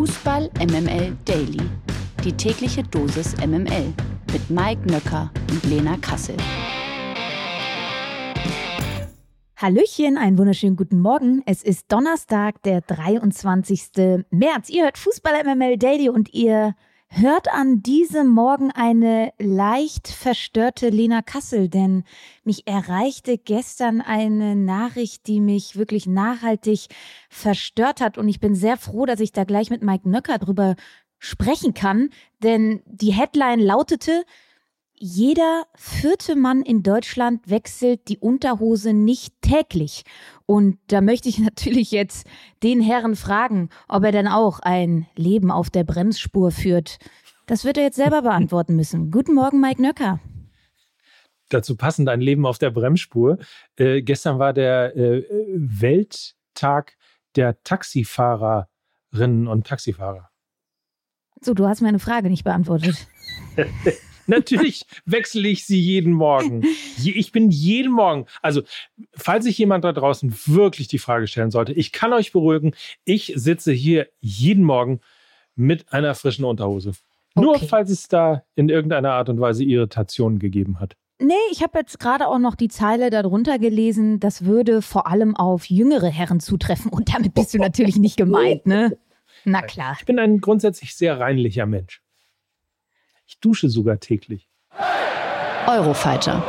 Fußball MML Daily. Die tägliche Dosis MML mit Mike Nöcker und Lena Kassel. Hallöchen, einen wunderschönen guten Morgen. Es ist Donnerstag, der 23. März. Ihr hört Fußball MML Daily und ihr hört an diesem Morgen eine leicht verstörte Lena Kassel, denn mich erreichte gestern eine Nachricht, die mich wirklich nachhaltig verstört hat. Und ich bin sehr froh, dass ich da gleich mit Mike Nöcker drüber sprechen kann, denn die Headline lautete, jeder vierte Mann in Deutschland wechselt die Unterhose nicht täglich. Und da möchte ich natürlich jetzt den Herrn fragen, ob er denn auch ein Leben auf der Bremsspur führt. Das wird er jetzt selber beantworten müssen. Guten Morgen, Mike Nöcker. Dazu passend ein Leben auf der Bremsspur. Äh, gestern war der äh, Welttag der Taxifahrerinnen und Taxifahrer. So, du hast meine Frage nicht beantwortet. Natürlich wechsle ich sie jeden Morgen. Ich bin jeden Morgen. Also, falls sich jemand da draußen wirklich die Frage stellen sollte, ich kann euch beruhigen, ich sitze hier jeden Morgen mit einer frischen Unterhose. Okay. Nur falls es da in irgendeiner Art und Weise Irritationen gegeben hat. Nee, ich habe jetzt gerade auch noch die Zeile darunter gelesen, das würde vor allem auf jüngere Herren zutreffen. Und damit bist du natürlich nicht gemeint, ne? Na klar. Ich bin ein grundsätzlich sehr reinlicher Mensch. Ich dusche sogar täglich. Eurofighter.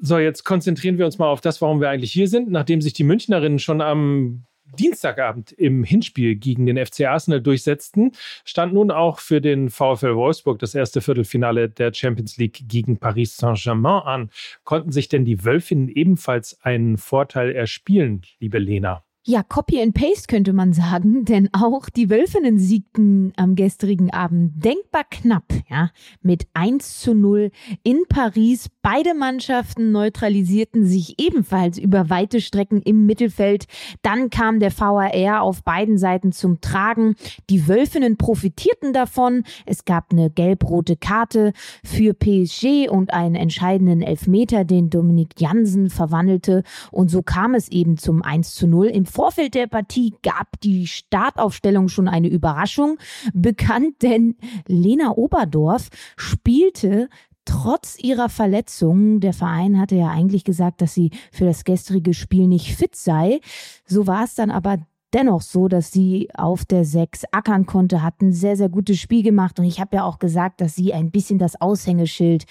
So, jetzt konzentrieren wir uns mal auf das, warum wir eigentlich hier sind. Nachdem sich die Münchnerinnen schon am Dienstagabend im Hinspiel gegen den FC Arsenal durchsetzten, stand nun auch für den VfL Wolfsburg das erste Viertelfinale der Champions League gegen Paris Saint-Germain an. Konnten sich denn die Wölfinnen ebenfalls einen Vorteil erspielen, liebe Lena? Ja, Copy and Paste könnte man sagen, denn auch die Wölfinnen siegten am gestrigen Abend denkbar knapp, ja, mit 1 zu 0 in Paris. Beide Mannschaften neutralisierten sich ebenfalls über weite Strecken im Mittelfeld. Dann kam der VAR auf beiden Seiten zum Tragen. Die Wölfinnen profitierten davon. Es gab eine gelb-rote Karte für PSG und einen entscheidenden Elfmeter, den Dominik Jansen verwandelte. Und so kam es eben zum 1 zu 0 im Vorfeld der Partie gab die Startaufstellung schon eine Überraschung bekannt, denn Lena Oberdorf spielte trotz ihrer Verletzung, der Verein hatte ja eigentlich gesagt, dass sie für das gestrige Spiel nicht fit sei. So war es dann aber dennoch so, dass sie auf der 6 ackern konnte, hat ein sehr, sehr gutes Spiel gemacht. Und ich habe ja auch gesagt, dass sie ein bisschen das Aushängeschild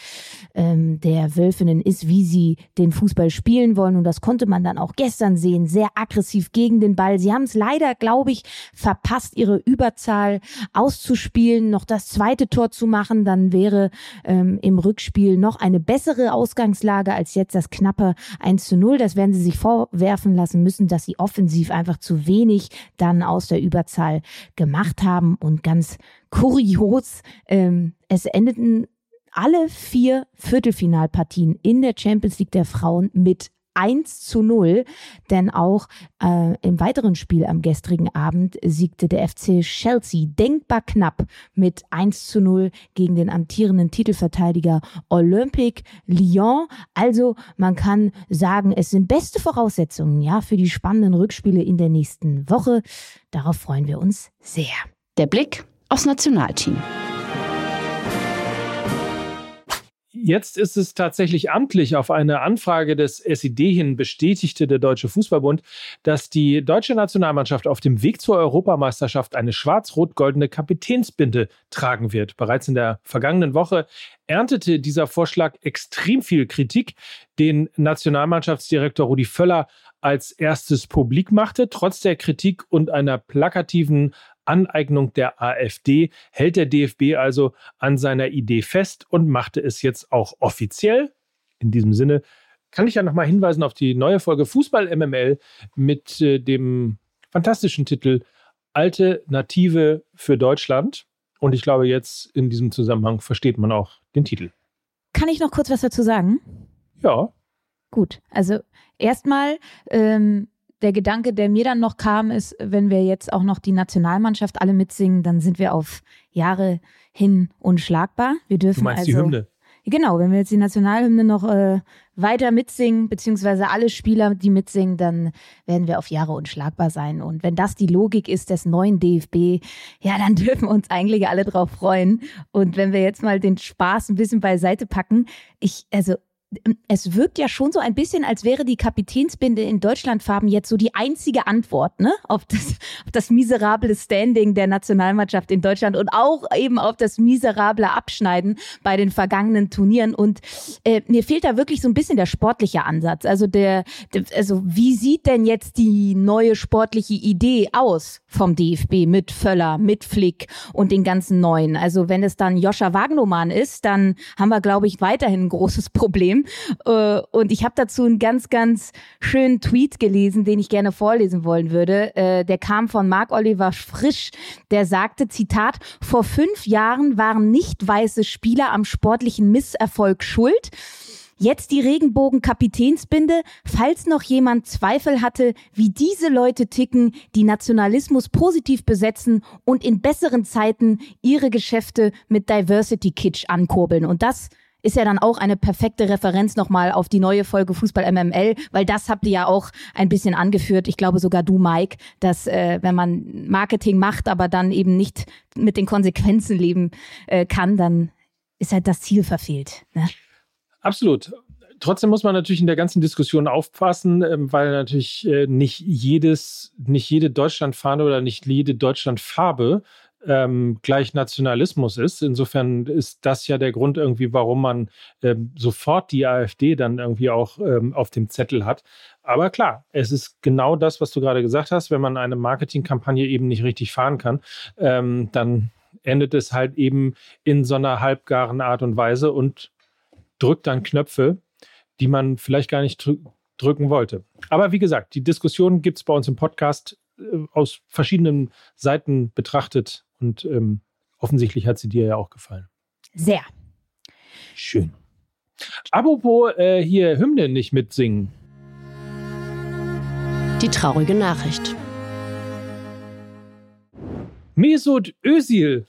ähm, der Wölfinnen ist, wie sie den Fußball spielen wollen. Und das konnte man dann auch gestern sehen. Sehr aggressiv gegen den Ball. Sie haben es leider, glaube ich, verpasst, ihre Überzahl auszuspielen, noch das zweite Tor zu machen. Dann wäre ähm, im Rückspiel noch eine bessere Ausgangslage als jetzt das knappe 1 zu 0. Das werden sie sich vorwerfen lassen müssen, dass sie offensiv einfach zu wenig wenig dann aus der Überzahl gemacht haben. Und ganz kurios, ähm, es endeten alle vier Viertelfinalpartien in der Champions League der Frauen mit 1 zu 0, denn auch äh, im weiteren Spiel am gestrigen Abend siegte der FC Chelsea denkbar knapp mit 1 zu 0 gegen den amtierenden Titelverteidiger Olympique Lyon. Also man kann sagen, es sind beste Voraussetzungen ja für die spannenden Rückspiele in der nächsten Woche. Darauf freuen wir uns sehr. Der Blick aufs Nationalteam. Jetzt ist es tatsächlich amtlich auf eine Anfrage des SED hin bestätigte der Deutsche Fußballbund, dass die deutsche Nationalmannschaft auf dem Weg zur Europameisterschaft eine schwarz-rot-goldene Kapitänsbinde tragen wird. Bereits in der vergangenen Woche erntete dieser Vorschlag extrem viel Kritik, den Nationalmannschaftsdirektor Rudi Völler als erstes publik machte. Trotz der Kritik und einer plakativen Aneignung der AfD hält der DFB also an seiner Idee fest und machte es jetzt auch offiziell. In diesem Sinne kann ich ja nochmal hinweisen auf die neue Folge Fußball MML mit äh, dem fantastischen Titel Alternative für Deutschland. Und ich glaube, jetzt in diesem Zusammenhang versteht man auch den Titel. Kann ich noch kurz was dazu sagen? Ja. Gut, also erstmal ähm, der Gedanke, der mir dann noch kam, ist, wenn wir jetzt auch noch die Nationalmannschaft alle mitsingen, dann sind wir auf Jahre hin unschlagbar. Wir dürfen du meinst also, die Hymne? Genau, wenn wir jetzt die Nationalhymne noch äh, weiter mitsingen, beziehungsweise alle Spieler, die mitsingen, dann werden wir auf Jahre unschlagbar sein. Und wenn das die Logik ist des neuen DFB, ja, dann dürfen wir uns eigentlich alle drauf freuen. Und wenn wir jetzt mal den Spaß ein bisschen beiseite packen, ich, also es wirkt ja schon so ein bisschen, als wäre die Kapitänsbinde in Deutschlandfarben jetzt so die einzige Antwort ne? auf, das, auf das miserable Standing der Nationalmannschaft in Deutschland und auch eben auf das miserable Abschneiden bei den vergangenen Turnieren. Und äh, mir fehlt da wirklich so ein bisschen der sportliche Ansatz. Also der, der, also wie sieht denn jetzt die neue sportliche Idee aus vom DFB mit Völler, mit Flick und den ganzen Neuen? Also wenn es dann Joscha Wagnoman ist, dann haben wir, glaube ich, weiterhin ein großes Problem. Äh, und ich habe dazu einen ganz, ganz schönen Tweet gelesen, den ich gerne vorlesen wollen würde. Äh, der kam von Marc Oliver Frisch, der sagte, Zitat, vor fünf Jahren waren nicht weiße Spieler am sportlichen Misserfolg schuld. Jetzt die Regenbogen-Kapitänsbinde, falls noch jemand Zweifel hatte, wie diese Leute ticken, die Nationalismus positiv besetzen und in besseren Zeiten ihre Geschäfte mit Diversity Kitsch ankurbeln. Und das ist ja dann auch eine perfekte Referenz nochmal auf die neue Folge Fußball MML, weil das habt ihr ja auch ein bisschen angeführt. Ich glaube sogar du, Mike, dass äh, wenn man Marketing macht, aber dann eben nicht mit den Konsequenzen leben äh, kann, dann ist halt das Ziel verfehlt. Ne? Absolut. Trotzdem muss man natürlich in der ganzen Diskussion aufpassen, ähm, weil natürlich äh, nicht jedes, nicht jede Deutschlandfahne oder nicht jede Deutschlandfarbe ähm, gleich Nationalismus ist. Insofern ist das ja der Grund irgendwie, warum man ähm, sofort die AfD dann irgendwie auch ähm, auf dem Zettel hat. Aber klar, es ist genau das, was du gerade gesagt hast. Wenn man eine Marketingkampagne eben nicht richtig fahren kann, ähm, dann endet es halt eben in so einer halbgaren Art und Weise und drückt dann Knöpfe, die man vielleicht gar nicht drücken wollte. Aber wie gesagt, die Diskussion gibt es bei uns im Podcast äh, aus verschiedenen Seiten betrachtet und ähm, offensichtlich hat sie dir ja auch gefallen. Sehr. Schön. Apropos äh, hier Hymne nicht mitsingen. Die traurige Nachricht. Mesut Özil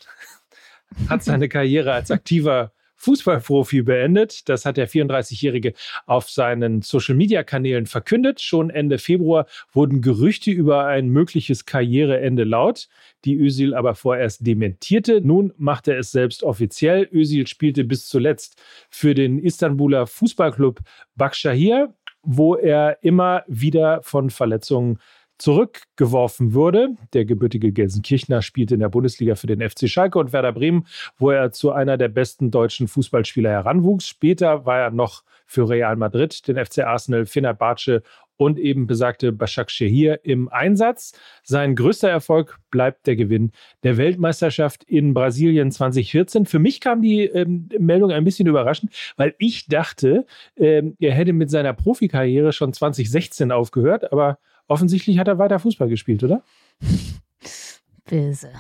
hat seine Karriere als aktiver Fußballprofi beendet. Das hat der 34-Jährige auf seinen Social-Media-Kanälen verkündet. Schon Ende Februar wurden Gerüchte über ein mögliches Karriereende laut, die Özil aber vorerst dementierte. Nun macht er es selbst offiziell. Özil spielte bis zuletzt für den Istanbuler Fußballclub Bakshahir, wo er immer wieder von Verletzungen zurückgeworfen wurde. Der gebürtige Gelsenkirchner spielte in der Bundesliga für den FC Schalke und Werder Bremen, wo er zu einer der besten deutschen Fußballspieler heranwuchs. Später war er noch für Real Madrid, den FC Arsenal, Fenerbahce und eben besagte Bashak Shehir im Einsatz. Sein größter Erfolg bleibt der Gewinn der Weltmeisterschaft in Brasilien 2014. Für mich kam die ähm, Meldung ein bisschen überraschend, weil ich dachte, ähm, er hätte mit seiner Profikarriere schon 2016 aufgehört, aber offensichtlich hat er weiter Fußball gespielt, oder? Böse.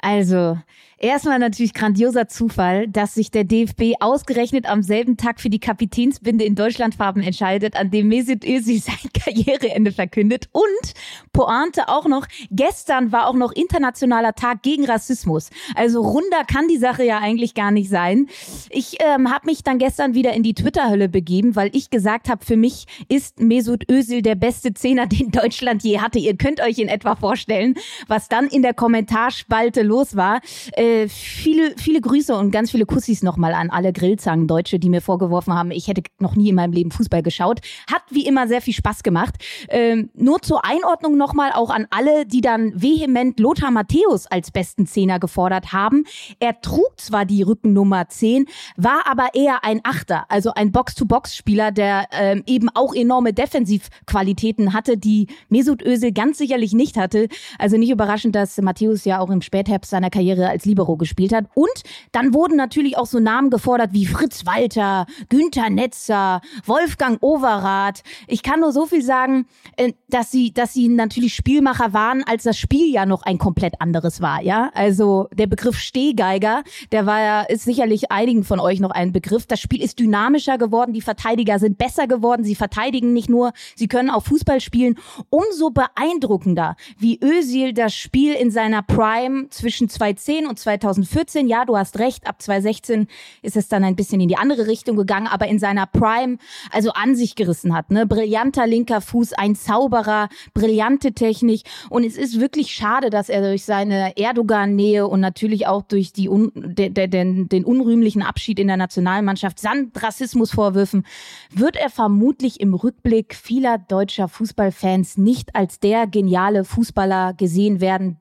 Also, Erstmal natürlich grandioser Zufall, dass sich der DFB ausgerechnet am selben Tag für die Kapitänsbinde in Deutschlandfarben entscheidet, an dem Mesut Özil sein Karriereende verkündet. Und Pointe auch noch, gestern war auch noch internationaler Tag gegen Rassismus. Also runder kann die Sache ja eigentlich gar nicht sein. Ich ähm, habe mich dann gestern wieder in die Twitter-Hölle begeben, weil ich gesagt habe, für mich ist Mesut Özil der beste Zehner, den Deutschland je hatte. Ihr könnt euch in etwa vorstellen, was dann in der Kommentarspalte los war. Äh, äh, viele, viele Grüße und ganz viele Kussis nochmal an alle Grillzangen-Deutsche, die mir vorgeworfen haben, ich hätte noch nie in meinem Leben Fußball geschaut. Hat wie immer sehr viel Spaß gemacht. Ähm, nur zur Einordnung nochmal auch an alle, die dann vehement Lothar Matthäus als besten Zehner gefordert haben. Er trug zwar die Rückennummer 10, war aber eher ein Achter, also ein Box-to-Box-Spieler, der ähm, eben auch enorme Defensivqualitäten hatte, die Mesut Özil ganz sicherlich nicht hatte. Also nicht überraschend, dass Matthäus ja auch im Spätherbst seiner Karriere als Liebe Libero gespielt hat. Und dann wurden natürlich auch so Namen gefordert wie Fritz Walter, Günther Netzer, Wolfgang Overath. Ich kann nur so viel sagen, äh, dass sie, dass sie natürlich Spielmacher waren, als das Spiel ja noch ein komplett anderes war, ja. Also der Begriff Stehgeiger, der war ja, ist sicherlich einigen von euch noch ein Begriff. Das Spiel ist dynamischer geworden, die Verteidiger sind besser geworden, sie verteidigen nicht nur, sie können auch Fußball spielen. Umso beeindruckender, wie Özil das Spiel in seiner Prime zwischen 2010 und 2014. Ja, du hast recht, ab 2016 ist es dann ein bisschen in die andere Richtung gegangen, aber in seiner Prime also an sich gerissen hat. Ne? Brillanter linker Fuß, ein Zauberer, brillante Technik. Und es ist wirklich schade, dass er durch seine Erdogan-Nähe und natürlich auch durch die un de, de, de, den unrühmlichen Abschied in der Nationalmannschaft samt Rassismusvorwürfen wird er vermutlich im Rückblick vieler deutscher Fußballfans nicht als der geniale Fußballer gesehen werden,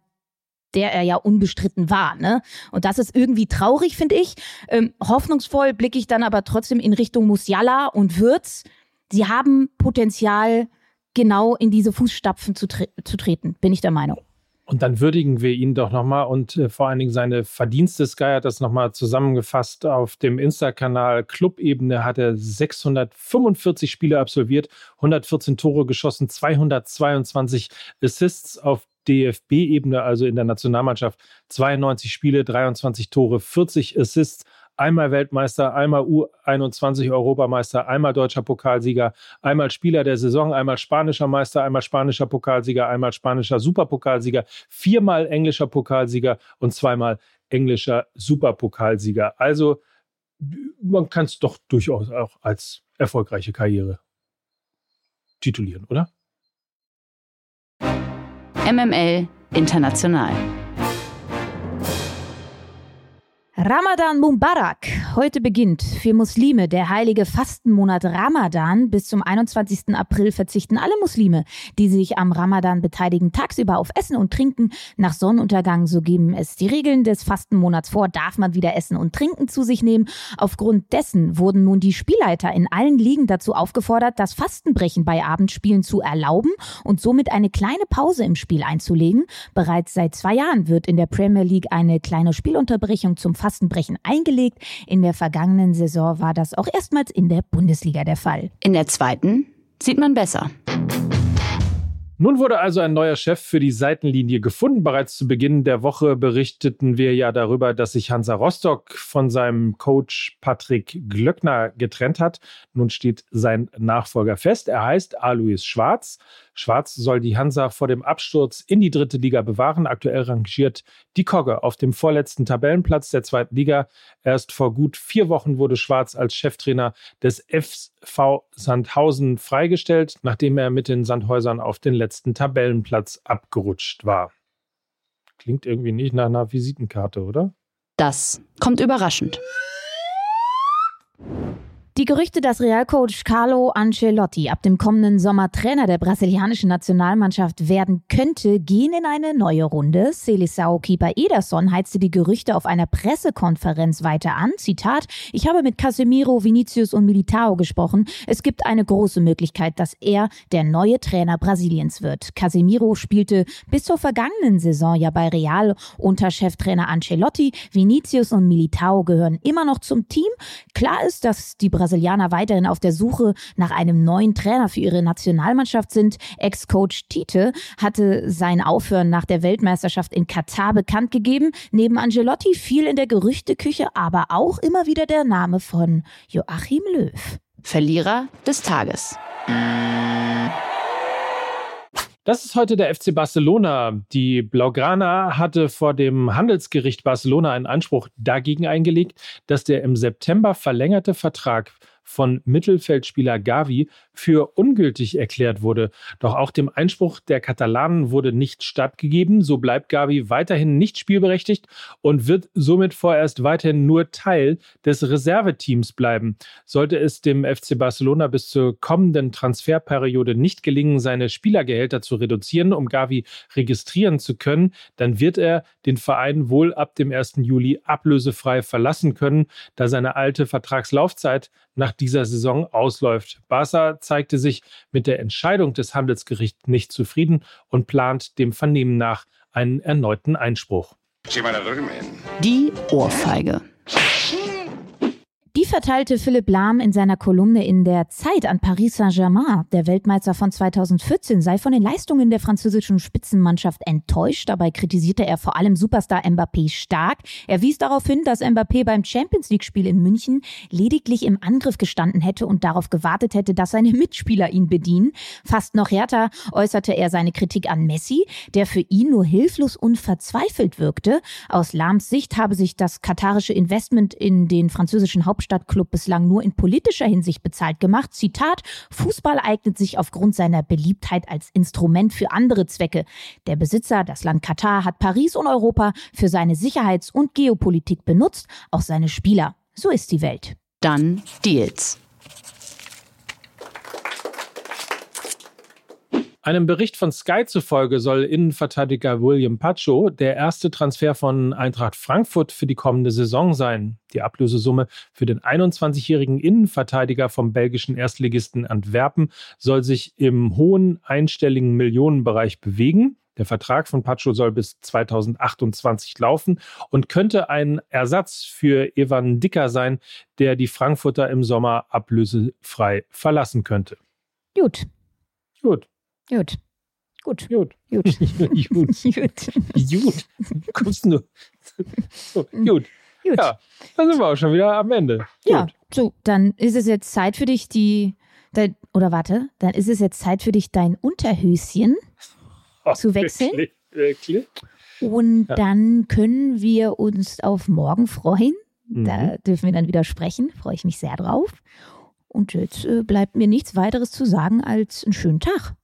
der er ja unbestritten war. Ne? Und das ist irgendwie traurig, finde ich. Ähm, hoffnungsvoll blicke ich dann aber trotzdem in Richtung Musiala und Würz. Sie haben Potenzial, genau in diese Fußstapfen zu, tre zu treten, bin ich der Meinung. Und dann würdigen wir ihn doch nochmal und äh, vor allen Dingen seine Verdienste. Sky hat das nochmal zusammengefasst. Auf dem Insta-Kanal Club-Ebene hat er 645 Spiele absolviert, 114 Tore geschossen, 222 Assists auf DFB-Ebene, also in der Nationalmannschaft, 92 Spiele, 23 Tore, 40 Assists, einmal Weltmeister, einmal U21 Europameister, einmal deutscher Pokalsieger, einmal Spieler der Saison, einmal spanischer Meister, einmal spanischer Pokalsieger, einmal spanischer Superpokalsieger, viermal englischer Pokalsieger und zweimal englischer Superpokalsieger. Also man kann es doch durchaus auch als erfolgreiche Karriere titulieren, oder? MML International. Ramadan Mubarak. Heute beginnt für Muslime der heilige Fastenmonat Ramadan. Bis zum 21. April verzichten alle Muslime, die sich am Ramadan beteiligen, tagsüber auf Essen und Trinken. Nach Sonnenuntergang, so geben es die Regeln des Fastenmonats vor, darf man wieder Essen und Trinken zu sich nehmen. Aufgrund dessen wurden nun die Spielleiter in allen Ligen dazu aufgefordert, das Fastenbrechen bei Abendspielen zu erlauben und somit eine kleine Pause im Spiel einzulegen. Bereits seit zwei Jahren wird in der Premier League eine kleine Spielunterbrechung zum Fasten Fastenbrechen eingelegt. In der vergangenen Saison war das auch erstmals in der Bundesliga der Fall. In der zweiten sieht man besser. Nun wurde also ein neuer Chef für die Seitenlinie gefunden. Bereits zu Beginn der Woche berichteten wir ja darüber, dass sich Hansa Rostock von seinem Coach Patrick Glöckner getrennt hat. Nun steht sein Nachfolger fest. Er heißt Alois Schwarz. Schwarz soll die Hansa vor dem Absturz in die dritte Liga bewahren. Aktuell rangiert die Kogge auf dem vorletzten Tabellenplatz der zweiten Liga. Erst vor gut vier Wochen wurde Schwarz als Cheftrainer des FV Sandhausen freigestellt, nachdem er mit den Sandhäusern auf den letzten Tabellenplatz abgerutscht war. Klingt irgendwie nicht nach einer Visitenkarte, oder? Das kommt überraschend. Die Gerüchte, dass Realcoach Carlo Ancelotti ab dem kommenden Sommer Trainer der brasilianischen Nationalmannschaft werden könnte, gehen in eine neue Runde. Seleção-Keeper Ederson heizte die Gerüchte auf einer Pressekonferenz weiter an. Zitat, ich habe mit Casemiro, Vinicius und Militao gesprochen. Es gibt eine große Möglichkeit, dass er der neue Trainer Brasiliens wird. Casemiro spielte bis zur vergangenen Saison ja bei Real unter Cheftrainer Ancelotti. Vinicius und Militao gehören immer noch zum Team. Klar ist, dass die Brasilianer Brasilianer weiterhin auf der Suche nach einem neuen Trainer für ihre Nationalmannschaft sind. Ex-Coach Tite hatte sein Aufhören nach der Weltmeisterschaft in Katar bekannt gegeben. Neben Angelotti fiel in der Gerüchteküche aber auch immer wieder der Name von Joachim Löw. Verlierer des Tages. Das ist heute der FC Barcelona. Die Blaugrana hatte vor dem Handelsgericht Barcelona einen Anspruch dagegen eingelegt, dass der im September verlängerte Vertrag von Mittelfeldspieler Gavi für ungültig erklärt wurde. Doch auch dem Einspruch der Katalanen wurde nicht stattgegeben. So bleibt Gavi weiterhin nicht spielberechtigt und wird somit vorerst weiterhin nur Teil des Reserveteams bleiben. Sollte es dem FC Barcelona bis zur kommenden Transferperiode nicht gelingen, seine Spielergehälter zu reduzieren, um Gavi registrieren zu können, dann wird er den Verein wohl ab dem 1. Juli ablösefrei verlassen können, da seine alte Vertragslaufzeit nach dieser Saison ausläuft. Barca zeigte sich mit der Entscheidung des Handelsgerichts nicht zufrieden und plant dem Vernehmen nach einen erneuten Einspruch. Die Ohrfeige. Die verteilte Philipp Lahm in seiner Kolumne in der Zeit an Paris Saint-Germain. Der Weltmeister von 2014 sei von den Leistungen der französischen Spitzenmannschaft enttäuscht. Dabei kritisierte er vor allem Superstar Mbappé stark. Er wies darauf hin, dass Mbappé beim Champions League-Spiel in München lediglich im Angriff gestanden hätte und darauf gewartet hätte, dass seine Mitspieler ihn bedienen. Fast noch härter äußerte er seine Kritik an Messi, der für ihn nur hilflos und verzweifelt wirkte. Aus Lahms Sicht habe sich das katarische Investment in den französischen Hauptstadt Hauptstadtklub bislang nur in politischer Hinsicht bezahlt gemacht. Zitat, Fußball eignet sich aufgrund seiner Beliebtheit als Instrument für andere Zwecke. Der Besitzer, das Land Katar, hat Paris und Europa für seine Sicherheits- und Geopolitik benutzt, auch seine Spieler. So ist die Welt. Dann Deals. Einem Bericht von Sky zufolge soll Innenverteidiger William Pacho der erste Transfer von Eintracht Frankfurt für die kommende Saison sein. Die Ablösesumme für den 21-jährigen Innenverteidiger vom belgischen Erstligisten Antwerpen soll sich im hohen einstelligen Millionenbereich bewegen. Der Vertrag von Pacho soll bis 2028 laufen und könnte ein Ersatz für Evan Dicker sein, der die Frankfurter im Sommer ablösefrei verlassen könnte. Gut. Gut. Gut. Gut. Gut. Gut. gut. Gut. Gut. Kommst du? So, gut. Gut. Ja, dann sind wir auch schon wieder am Ende. Ja, Gut. so, dann ist es jetzt Zeit für dich, die. Dein, oder warte, dann ist es jetzt Zeit für dich, dein Unterhöschen Oh, zu wechseln? Wirklich? wirklich? Und Ja. dann können wir uns auf morgen freuen. Mhm. Da dürfen wir dann wieder sprechen. Freue ich mich sehr drauf. Und jetzt äh, bleibt mir nichts weiteres zu sagen als einen schönen Tag.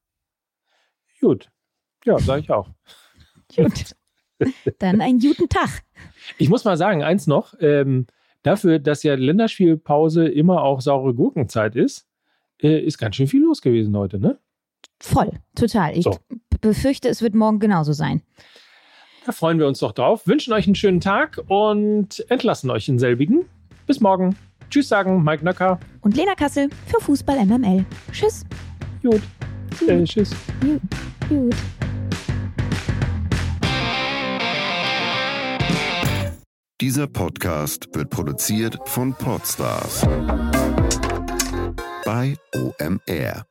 Gut. Ja, sage ich auch. Gut. dann einen guten Tag. Ich muss mal sagen, eins noch. Ähm, dafür, dass ja Länderspielpause immer auch saure Gurkenzeit ist, äh, ist ganz schön viel los gewesen heute, ne? Voll, total. Ich So. befürchte, es wird morgen genauso sein. Da freuen wir uns doch drauf. Wünschen euch einen schönen Tag und entlassen euch in selbigen. Bis morgen. Tschüss sagen, Mike Nöcker. Und Lena Kassel für Fußball MML. Tschüss. Gut. Äh, tschüss. Gut. Gut. Dieser Podcast wird produziert von Podstars bei OMR.